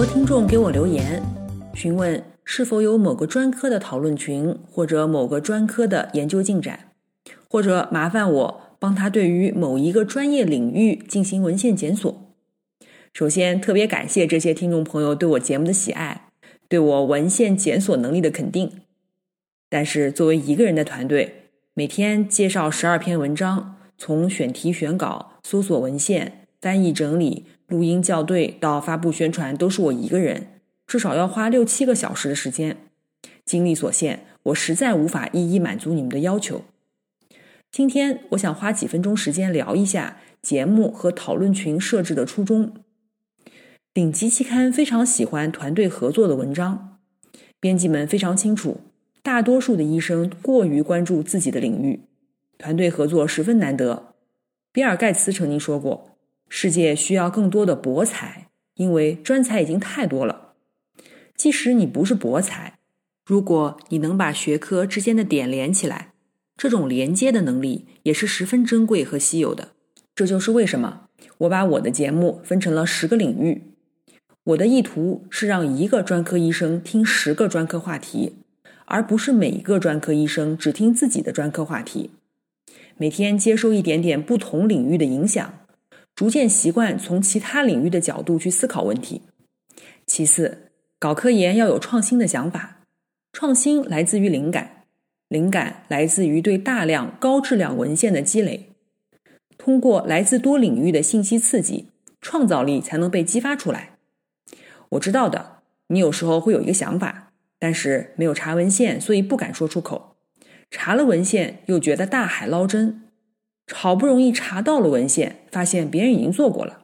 多听众给我留言，询问是否有某个专科的讨论群，或者某个专科的研究进展，或者麻烦我帮他对于某一个专业领域进行文献检索。首先，特别感谢这些听众朋友对我节目的喜爱，对我文献检索能力的肯定。但是，作为一个人的团队，每天介绍十二篇文章，从选题、选稿、搜索文献、翻译、整理。录音校对到发布宣传都是我一个人，至少要花六七个小时的时间。精力所限，我实在无法一一满足你们的要求。今天我想花几分钟时间聊一下节目和讨论群设置的初衷。顶级期刊非常喜欢团队合作的文章，编辑们非常清楚，大多数的医生过于关注自己的领域，团队合作十分难得。比尔盖茨曾经说过。世界需要更多的博才，因为专才已经太多了。即使你不是博才，如果你能把学科之间的点连起来，这种连接的能力也是十分珍贵和稀有的。这就是为什么我把我的节目分成了十个领域。我的意图是让一个专科医生听十个专科话题，而不是每一个专科医生只听自己的专科话题。每天接收一点点不同领域的影响。逐渐习惯从其他领域的角度去思考问题。其次，搞科研要有创新的想法，创新来自于灵感，灵感来自于对大量高质量文献的积累。通过来自多领域的信息刺激，创造力才能被激发出来。我知道的，你有时候会有一个想法，但是没有查文献，所以不敢说出口；查了文献，又觉得大海捞针。好不容易查到了文献，发现别人已经做过了。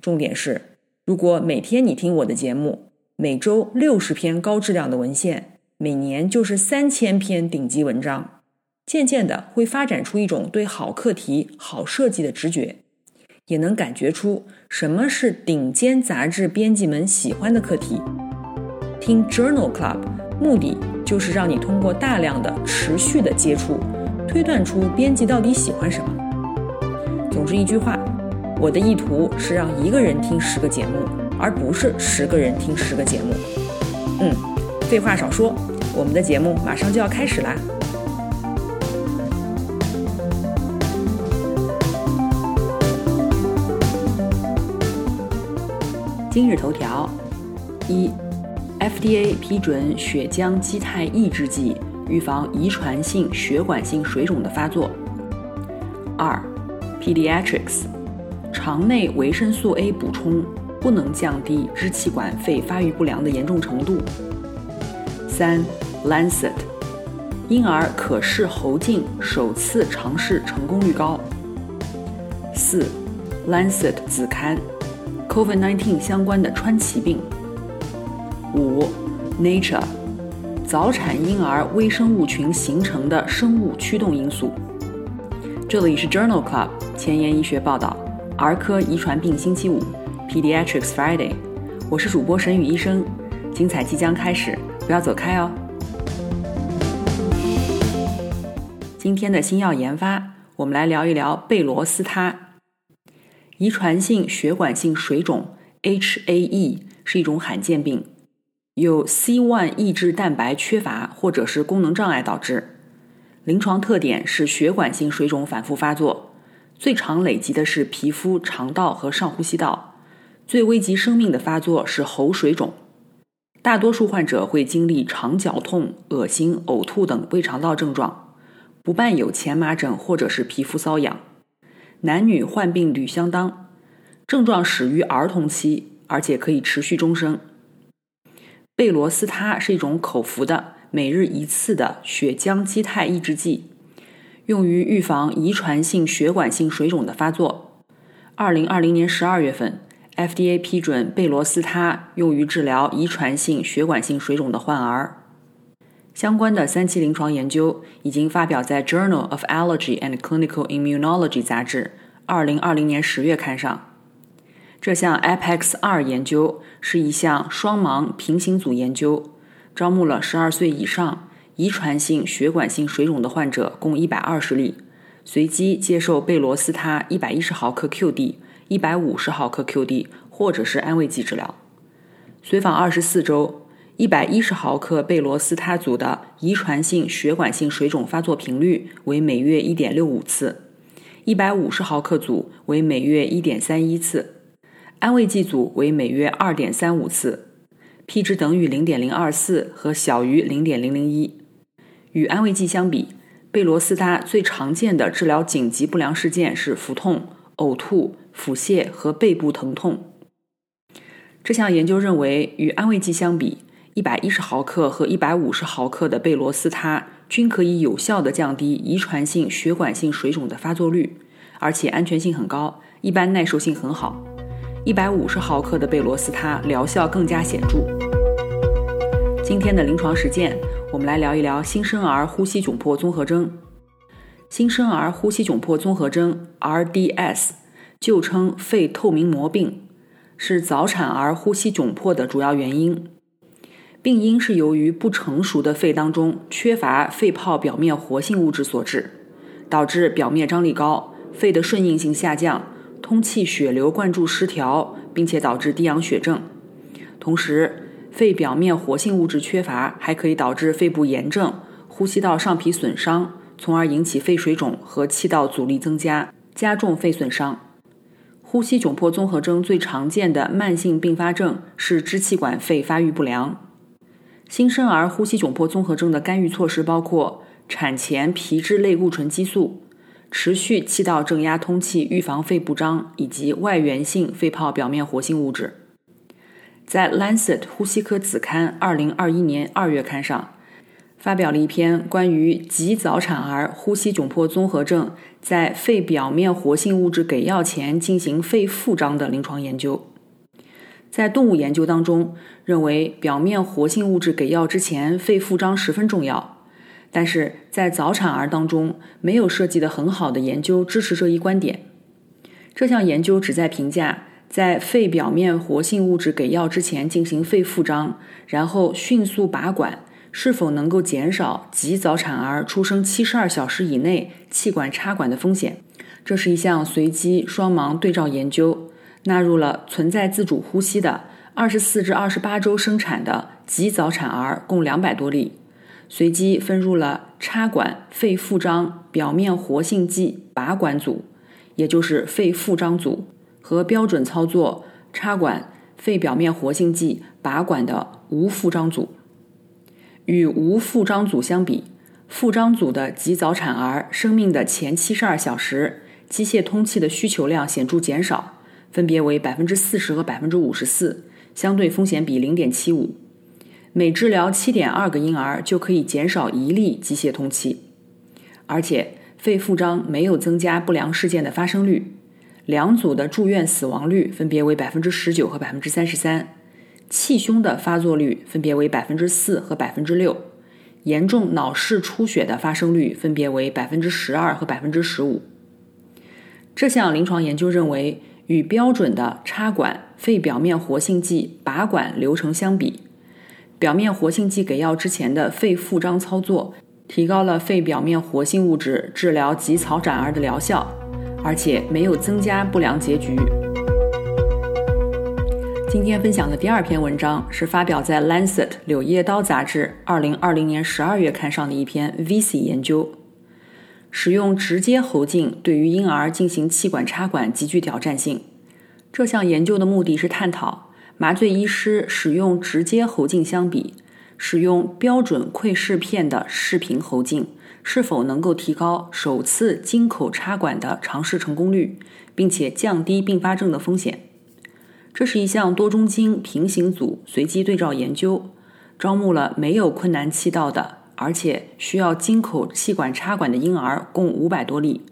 重点是，如果每天你听我的节目，每周六十篇高质量的文献，每年就是三千篇顶级文章，渐渐的会发展出一种对好课题、好设计的直觉，也能感觉出什么是顶尖杂志编辑们喜欢的课题。听 Journal Club，目的就是让你通过大量的持续的接触。推断出编辑到底喜欢什么。总之一句话，我的意图是让一个人听十个节目，而不是十个人听十个节目。嗯，废话少说，我们的节目马上就要开始啦。今日头条：一，FDA 批准血浆基肽抑制剂。预防遗传性血管性水肿的发作。二，Pediatrics，肠内维生素 A 补充不能降低支气管肺发育不良的严重程度。三，Lancet，婴儿可视喉镜首次尝试成功率高。四，Lancet 子刊，COVID-19 相关的川崎病。五，Nature。早产婴儿微生物群形成的生物驱动因素。这里是 Journal Club 前沿医学报道，儿科遗传病星期五，Pediatrics Friday。我是主播沈宇医生，精彩即将开始，不要走开哦。今天的新药研发，我们来聊一聊贝罗斯他。遗传性血管性水肿 （HAE） 是一种罕见病。有 C1 抑制蛋白缺乏或者是功能障碍导致，临床特点是血管性水肿反复发作，最常累积的是皮肤、肠道和上呼吸道，最危及生命的发作是喉水肿。大多数患者会经历肠绞痛、恶心、呕吐等胃肠道症状，不伴有前麻疹或者是皮肤瘙痒。男女患病率相当，症状始于儿童期，而且可以持续终生。贝罗斯他是一种口服的、每日一次的血浆肌肽抑制剂，用于预防遗传性血管性水肿的发作。二零二零年十二月份，FDA 批准贝罗斯他用于治疗遗传性血管性水肿的患儿。相关的三期临床研究已经发表在《Journal of Allergy and Clinical Immunology》杂志二零二零年十月刊上。这项 APEX 二研究是一项双盲平行组研究，招募了十二岁以上遗传性血管性水肿的患者共一百二十例，随机接受贝罗斯他一百一十毫克 QD、一百五十毫克 QD 或者是安慰剂治疗。随访二十四周。一百一十毫克贝罗斯他组的遗传性血管性水肿发作频率为每月一点六五次，一百五十毫克组为每月一点三一次，安慰剂组为每月二点三五次，P 值等于零点零二四和小于零点零零一。与安慰剂相比，贝罗斯他最常见的治疗紧急不良事件是腹痛、呕吐、腹泻和背部疼痛。这项研究认为，与安慰剂相比，一百一十毫克和一百五十毫克的贝罗斯他均可以有效地降低遗传性血管性水肿的发作率，而且安全性很高，一般耐受性很好。一百五十毫克的贝罗斯他疗效更加显著。今天的临床实践，我们来聊一聊新生儿呼吸窘迫综合征。新生儿呼吸窘迫综合征 （RDS） 旧称肺透明膜病，是早产儿呼吸窘迫的主要原因。病因是由于不成熟的肺当中缺乏肺泡表面活性物质所致，导致表面张力高，肺的顺应性下降，通气血流灌注失调，并且导致低氧血症。同时，肺表面活性物质缺乏还可以导致肺部炎症、呼吸道上皮损伤，从而引起肺水肿和气道阻力增加，加重肺损伤。呼吸窘迫综合征最常见的慢性并发症是支气管肺发育不良。新生儿呼吸窘迫综合征的干预措施包括产前皮质类固醇激素、持续气道正压通气预防肺部张以及外源性肺泡表面活性物质。在《Lancet 呼吸科子刊》二零二一年二月刊上，发表了一篇关于极早产儿呼吸窘迫综合症在肺表面活性物质给药前进行肺复张的临床研究。在动物研究当中，认为表面活性物质给药之前肺复张十分重要，但是在早产儿当中没有设计的很好的研究支持这一观点。这项研究旨在评价在肺表面活性物质给药之前进行肺复张，然后迅速拔管是否能够减少极早产儿出生七十二小时以内气管插管的风险。这是一项随机双盲对照研究。纳入了存在自主呼吸的二十四至二十八周生产的极早产儿共两百多例，随机分入了插管肺复张表面活性剂拔管组，也就是肺复张组，和标准操作插管肺表面活性剂拔管的无复张组。与无复张组相比，复张组的极早产儿生命的前七十二小时，机械通气的需求量显著减少。分别为百分之四十和百分之五十四，相对风险比零点七五。每治疗七点二个婴儿就可以减少一例机械通气，而且肺复张没有增加不良事件的发生率。两组的住院死亡率分别为百分之十九和百分之三十三，气胸的发作率分别为百分之四和百分之六，严重脑室出血的发生率分别为百分之十二和百分之十五。这项临床研究认为。与标准的插管肺表面活性剂拔管流程相比，表面活性剂给药之前的肺复张操作提高了肺表面活性物质治疗极早产儿的疗效，而且没有增加不良结局。今天分享的第二篇文章是发表在《Lancet 柳叶刀杂志》二零二零年十二月刊上的一篇 VC 研究。使用直接喉镜对于婴儿进行气管插管极具挑战性。这项研究的目的是探讨麻醉医师使用直接喉镜相比使用标准窥视片的视频喉镜是否能够提高首次经口插管的尝试成功率，并且降低并发症的风险。这是一项多中经平行组随机对照研究，招募了没有困难气道的。而且需要经口气管插管的婴儿共五百多例，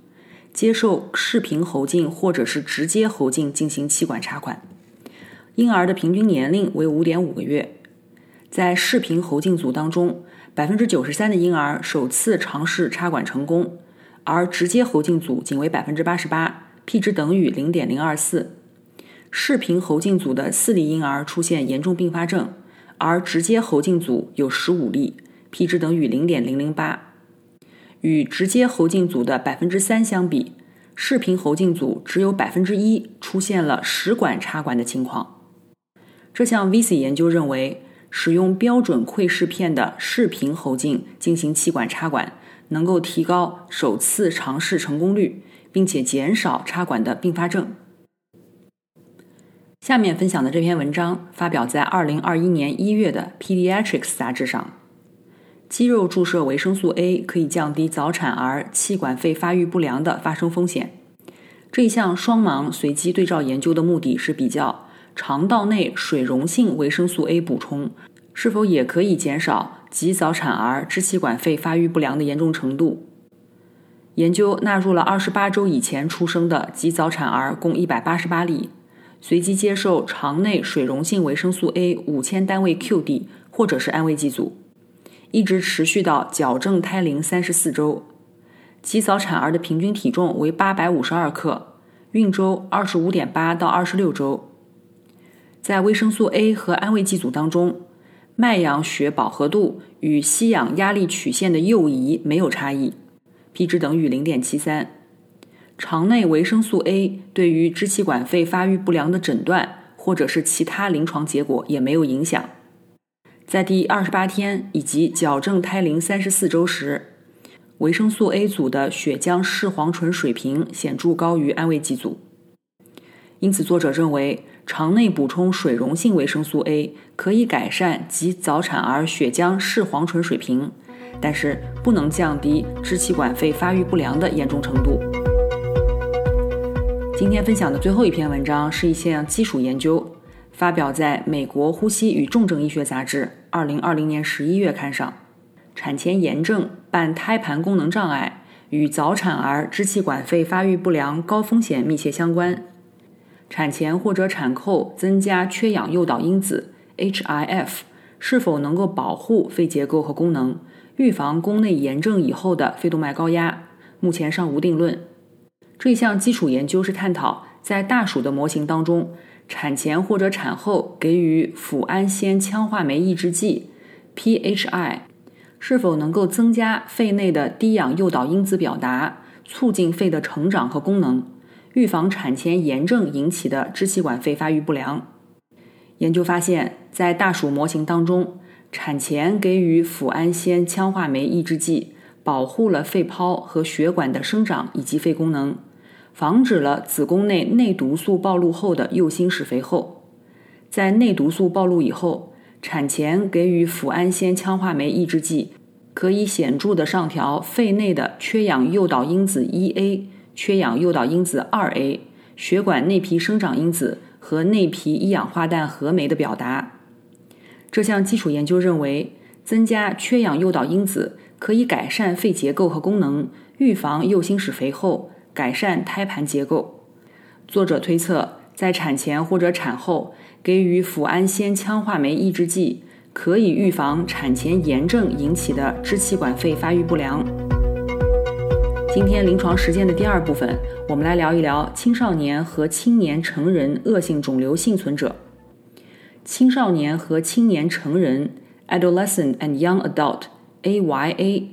接受视频喉镜或者是直接喉镜进行气管插管。婴儿的平均年龄为五点五个月。在视频喉镜组当中，百分之九十三的婴儿首次尝试插管成功，而直接喉镜组仅为百分之八十八，P 值等于零点零二四。视频喉镜组的四例婴儿出现严重并发症，而直接喉镜组有十五例，P 值等于零点零零八。与直接喉镜组的百分之三相比，视频喉镜组只有百分之一出现了食管插管的情况。这项 VC 研究认为。使用标准窥视片的视频喉镜进行气管插管，能够提高首次尝试成功率，并且减少插管的并发症。下面分享的这篇文章发表在二零二一年一月的《Pediatrics》杂志上。肌肉注射维生素 A 可以降低早产儿气管肺发育不良的发生风险。这一项双盲随机对照研究的目的是比较。肠道内水溶性维生素 A 补充是否也可以减少极早产儿支气管肺发育不良的严重程度？研究纳入了二十八周以前出生的极早产儿共一百八十八例，随机接受肠内水溶性维生素 A 五千单位 QD 或者是安慰剂组，一直持续到矫正胎龄三十四周。极早产儿的平均体重为八百五十二克，孕周二十五点八到二十六周。在维生素 A 和安慰剂组当中，脉氧血饱和度与吸氧压力曲线的右移没有差异，P 值等于零点七三。肠内维生素 A 对于支气管肺发育不良的诊断或者是其他临床结果也没有影响。在第二十八天以及矫正胎龄三十四周时，维生素 A 组的血浆视黄醇水平显著高于安慰剂组。因此，作者认为。肠内补充水溶性维生素 A 可以改善及早产儿血浆视黄醇水平，但是不能降低支气管肺发育不良的严重程度。今天分享的最后一篇文章是一项基础研究，发表在美国呼吸与重症医学杂志二零二零年十一月刊上。产前炎症伴胎盘功能障碍与早产儿支气管肺发育不良高风险密切相关。产前或者产后增加缺氧诱导因子 （HIF） 是否能够保护肺结构和功能，预防宫内炎症以后的肺动脉高压？目前尚无定论。这项基础研究是探讨在大鼠的模型当中，产前或者产后给予脯氨酰羟化酶抑制剂 （PHI） 是否能够增加肺内的低氧诱导因子表达，促进肺的成长和功能。预防产前炎症引起的支气管肺发育不良。研究发现，在大鼠模型当中，产前给予脯氨酰羟化酶抑制剂，保护了肺泡和血管的生长以及肺功能，防止了子宫内内毒素暴露后的右心室肥厚。在内毒素暴露以后，产前给予脯氨酰羟化酶抑制剂，可以显著的上调肺内的缺氧诱导因子 1A。缺氧诱导因子二 A、血管内皮生长因子和内皮一氧化氮合酶的表达。这项基础研究认为，增加缺氧诱导因子可以改善肺结构和功能，预防右心室肥厚，改善胎盘结构。作者推测，在产前或者产后给予脯氨酰羟化酶抑制剂，可以预防产前炎症引起的支气管肺发育不良。今天临床实践的第二部分，我们来聊一聊青少年和青年成人恶性肿瘤幸存者。青少年和青年成人 （adolescent and young adult，AYA）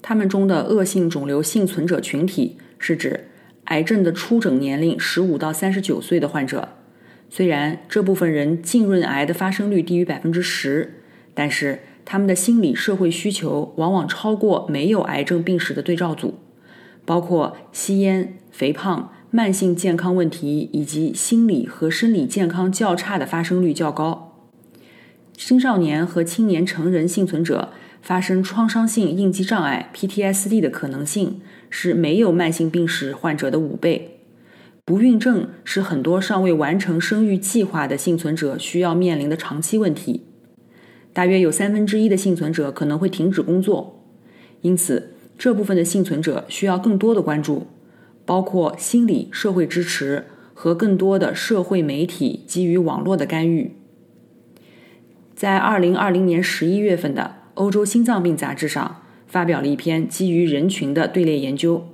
他们中的恶性肿瘤幸存者群体是指癌症的初诊年龄十五到三十九岁的患者。虽然这部分人浸润癌的发生率低于百分之十，但是他们的心理社会需求往往超过没有癌症病史的对照组。包括吸烟、肥胖、慢性健康问题以及心理和生理健康较差的发生率较高。青少年和青年成人幸存者发生创伤性应激障碍 （PTSD） 的可能性是没有慢性病史患者的五倍。不孕症是很多尚未完成生育计划的幸存者需要面临的长期问题。大约有三分之一的幸存者可能会停止工作，因此。这部分的幸存者需要更多的关注，包括心理社会支持和更多的社会媒体基于网络的干预。在二零二零年十一月份的《欧洲心脏病杂志》上，发表了一篇基于人群的队列研究，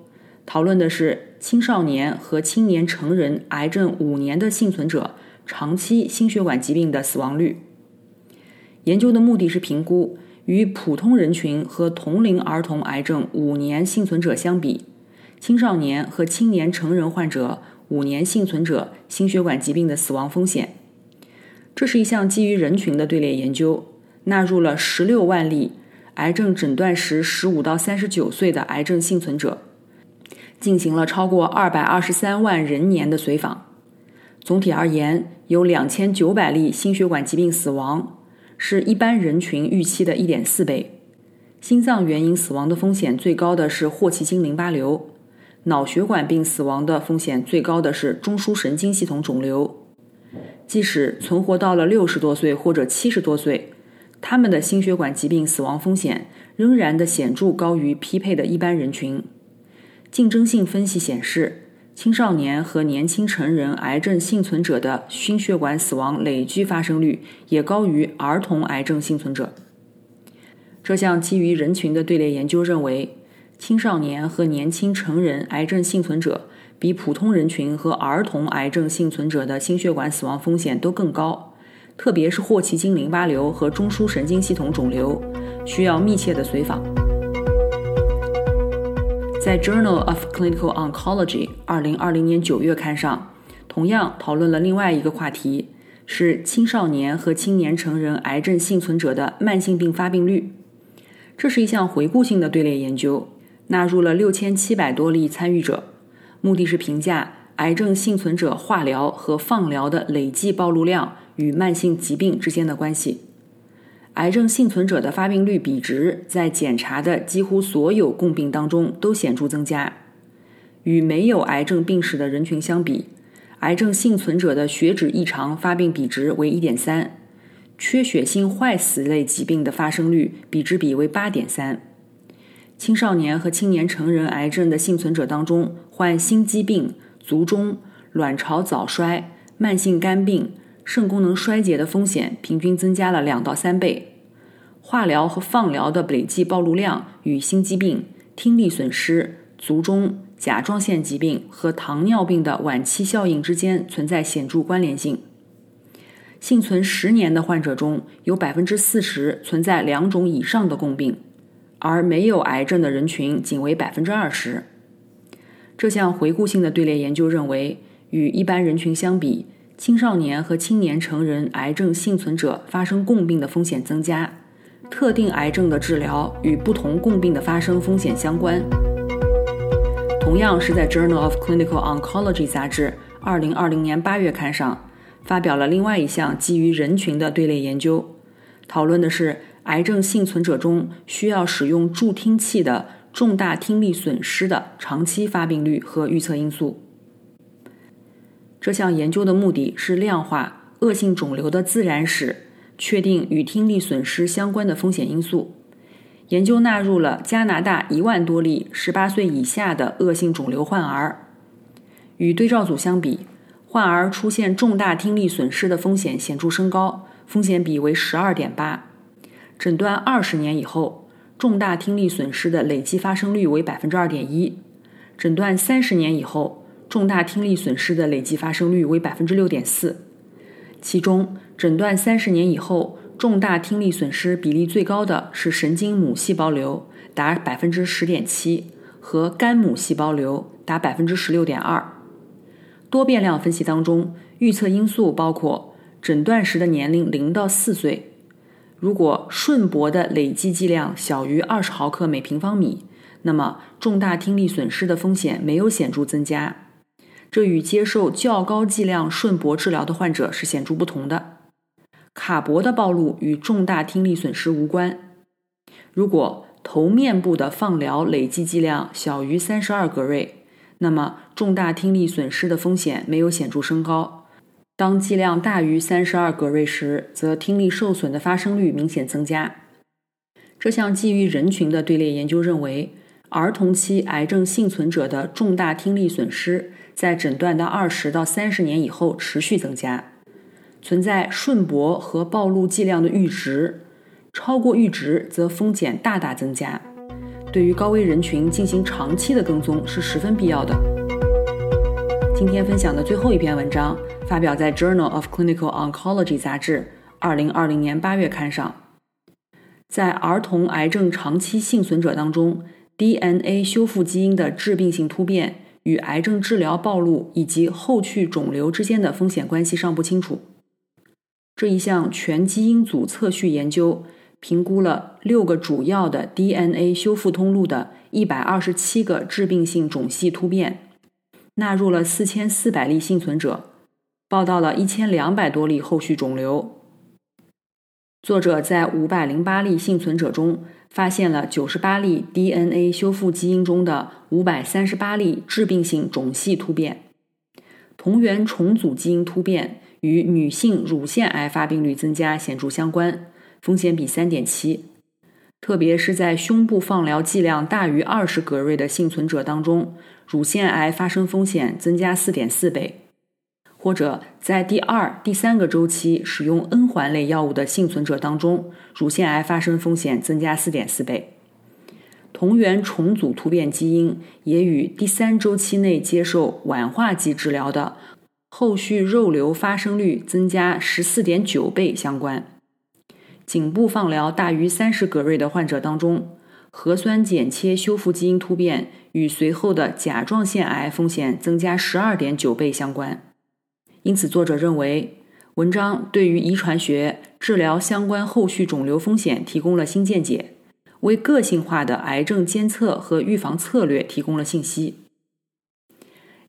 讨论的是青少年和青年成人癌症五年的幸存者长期心血管疾病的死亡率。研究的目的是评估与普通人群和同龄儿童癌症五年幸存者相比，青少年和青年成人患者五年幸存者心血管疾病的死亡风险。这是一项基于人群的队列研究，纳入了十六万例癌症诊断时十五到三十九岁的癌症幸存者，进行了超过二百二十三万人年的随访。总体而言，有两千九百例心血管疾病死亡，是一般人群预期的一点四倍。心脏原因死亡的风险最高的是霍奇金淋巴瘤，脑血管病死亡的风险最高的是中枢神经系统肿瘤。即使存活到了六十多岁或者七十多岁，他们的心血管疾病死亡风险仍然的显著高于匹配的一般人群。竞争性分析显示，青少年和年轻成人癌症幸存者的心血管死亡累计发生率也高于儿童癌症幸存者。这项基于人群的队列研究认为，青少年和年轻成人癌症幸存者。比普通人群和儿童癌症幸存者的心血管死亡风险都更高，特别是霍奇金淋巴瘤和中枢神经系统肿瘤，需要密切的随访。在《Journal of Clinical Oncology》二零二零年九月刊上，同样讨论了另外一个话题，是青少年和青年成人癌症幸存者的慢性病发病率。这是一项回顾性的队列研究，纳入了六千七百多例参与者。目的是评价癌症幸存者化疗和放疗的累计暴露量与慢性疾病之间的关系。癌症幸存者的发病率比值在检查的几乎所有共病当中都显著增加。与没有癌症病史的人群相比，癌症幸存者的血脂异常发病比值为1.3，缺血性坏死类疾病的发生率比值比为8.3。青少年和青年成人癌症的幸存者当中，患心肌病、卒中、卵巢早衰、慢性肝病、肾功能衰竭的风险平均增加了两到三倍。化疗和放疗的累计暴露量与心肌病、听力损失、卒中、甲状腺疾病和糖尿病的晚期效应之间存在显著关联性。幸存十年的患者中有百分之四十存在两种以上的共病。而没有癌症的人群仅为百分之二十。这项回顾性的队列研究认为，与一般人群相比，青少年和青年成人癌症幸存者发生共病的风险增加。特定癌症的治疗与不同共病的发生风险相关。同样是在《Journal of Clinical Oncology》杂志二零二零年八月刊上，发表了另外一项基于人群的队列研究，讨论的是。癌症幸存者中需要使用助听器的重大听力损失的长期发病率和预测因素。这项研究的目的是量化恶性肿瘤的自然史，确定与听力损失相关的风险因素。研究纳入了加拿大一万多例十八岁以下的恶性肿瘤患儿，与对照组相比，患儿出现重大听力损失的风险显著升高，风险比为十二点八。诊断二十年以后，重大听力损失的累计发生率为百分之二点一；诊断三十年以后，重大听力损失的累计发生率为百分之六点四。其中，诊断三十年以后重大听力损失比例最高的是神经母细胞瘤，达百分之十点七，和肝母细胞瘤，达百分之十六点二。多变量分析当中，预测因素包括诊断时的年龄零到四岁。如果顺铂的累计剂量小于二十毫克每平方米，那么重大听力损失的风险没有显著增加。这与接受较高剂量顺铂治疗的患者是显著不同的。卡铂的暴露与重大听力损失无关。如果头面部的放疗累计剂量小于三十二格瑞，那么重大听力损失的风险没有显著升高。当剂量大于三十二格瑞时，则听力受损的发生率明显增加。这项基于人群的队列研究认为，儿童期癌症幸存者的重大听力损失在诊断的二十到三十年以后持续增加，存在顺铂和暴露剂量的阈值，超过阈值则风险大大增加。对于高危人群进行长期的跟踪是十分必要的。今天分享的最后一篇文章发表在《Journal of Clinical Oncology》杂志二零二零年八月刊上。在儿童癌症长期幸存者当中，DNA 修复基因的致病性突变与癌症治疗暴露以及后续肿瘤之间的风险关系尚不清楚。这一项全基因组测序研究评估了六个主要的 DNA 修复通路的一百二十七个致病性种系突变。纳入了四千四百例幸存者，报道了一千两百多例后续肿瘤。作者在五百零八例幸存者中发现了九十八例 DNA 修复基因中的五百三十八例致病性种系突变，同源重组基因突变与女性乳腺癌发病率增加显著相关，风险比三点七。特别是在胸部放疗剂量大于二十格瑞的幸存者当中，乳腺癌发生风险增加四点四倍；或者在第二、第三个周期使用 N 环类药物的幸存者当中，乳腺癌发生风险增加四点四倍。同源重组突变基因也与第三周期内接受烷化剂治疗的后续肉瘤发生率增加十四点九倍相关。颈部放疗大于三十格瑞的患者当中，核酸剪切修复基因突变与随后的甲状腺癌风险增加十二点九倍相关。因此，作者认为文章对于遗传学治疗相关后续肿瘤风险提供了新见解，为个性化的癌症监测和预防策略提供了信息。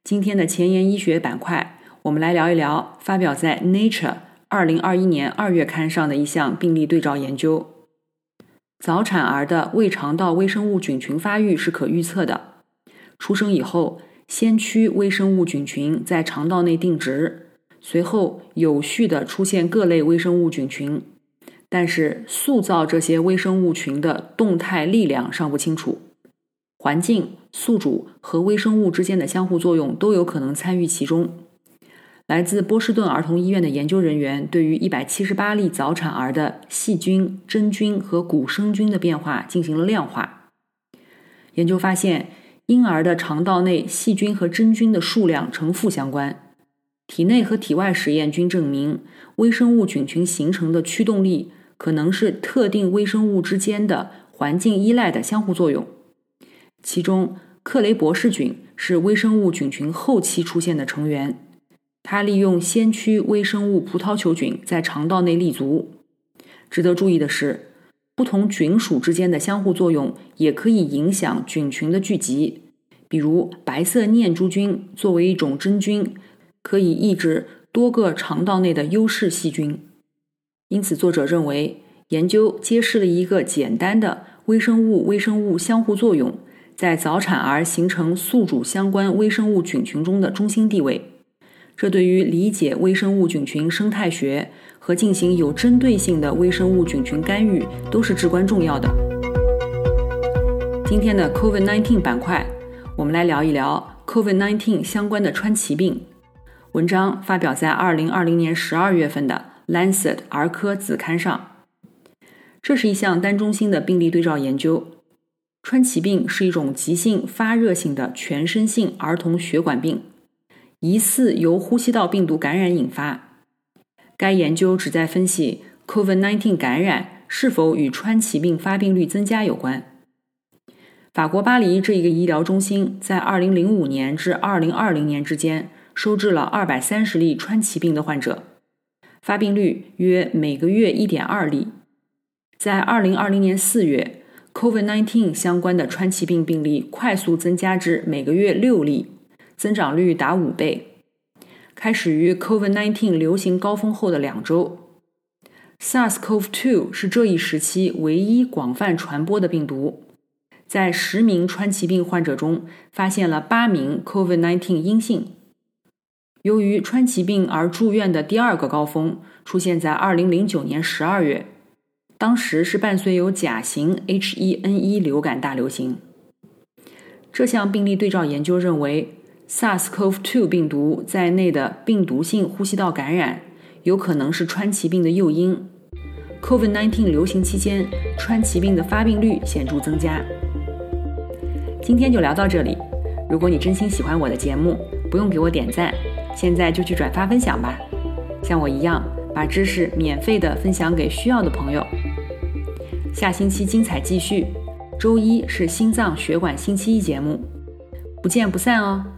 今天的前沿医学板块，我们来聊一聊发表在《Nature》。二零二一年二月刊上的一项病例对照研究：早产儿的胃肠道微生物菌群发育是可预测的。出生以后，先驱微生物菌群在肠道内定植，随后有序的出现各类微生物菌群，但是塑造这些微生物群的动态力量尚不清楚。环境、宿主和微生物之间的相互作用都有可能参与其中。来自波士顿儿童医院的研究人员对于一百七十八例早产儿的细菌、真菌和古生菌的变化进行了量化。研究发现，婴儿的肠道内细菌和真菌的数量呈负相关。体内和体外实验均证明，微生物菌群形成的驱动力可能是特定微生物之间的环境依赖的相互作用。其中，克雷博氏菌是微生物菌群后期出现的成员。它利用先驱微生物葡萄球菌在肠道内立足。值得注意的是，不同菌属之间的相互作用也可以影响菌群的聚集。比如，白色念珠菌作为一种真菌，可以抑制多个肠道内的优势细菌。因此，作者认为研究揭示了一个简单的微生物微生物相互作用在早产儿形成宿主相关微生物菌群中的中心地位。这对于理解微生物菌群生态学和进行有针对性的微生物菌群干预都是至关重要的。今天的 COVID-19 板块，我们来聊一聊 COVID-19 相关的川崎病。文章发表在2020年12月份的《Lancet 儿科子刊》上。这是一项单中心的病例对照研究。川崎病是一种急性发热性的全身性儿童血管病。疑似由呼吸道病毒感染引发。该研究旨在分析 COVID-19 感染是否与川崎病发病率增加有关。法国巴黎这一个医疗中心在2005年至2020年之间收治了230例川崎病的患者，发病率约每个月1.2例。在2020年4月，COVID-19 相关的川崎病病例快速增加至每个月6例。增长率达五倍，开始于 COVID-19 流行高峰后的两周。SARS-CoV-2 是这一时期唯一广泛传播的病毒，在十名川崎病患者中发现了八名 COVID-19 阴性。由于川崎病而住院的第二个高峰出现在2009年12月，当时是伴随有甲型 H1N1 流感大流行。这项病例对照研究认为，SARS-CoV-2 病毒在内的病毒性呼吸道感染有可能是川崎病的诱因。COVID-19 流行期间，川崎病的发病率显著增加。今天就聊到这里。如果你真心喜欢我的节目，不用给我点赞，现在就去转发分享吧。像我一样，把知识免费的分享给需要的朋友。下星期精彩继续。周一是心脏血管星期一节目，不见不散哦。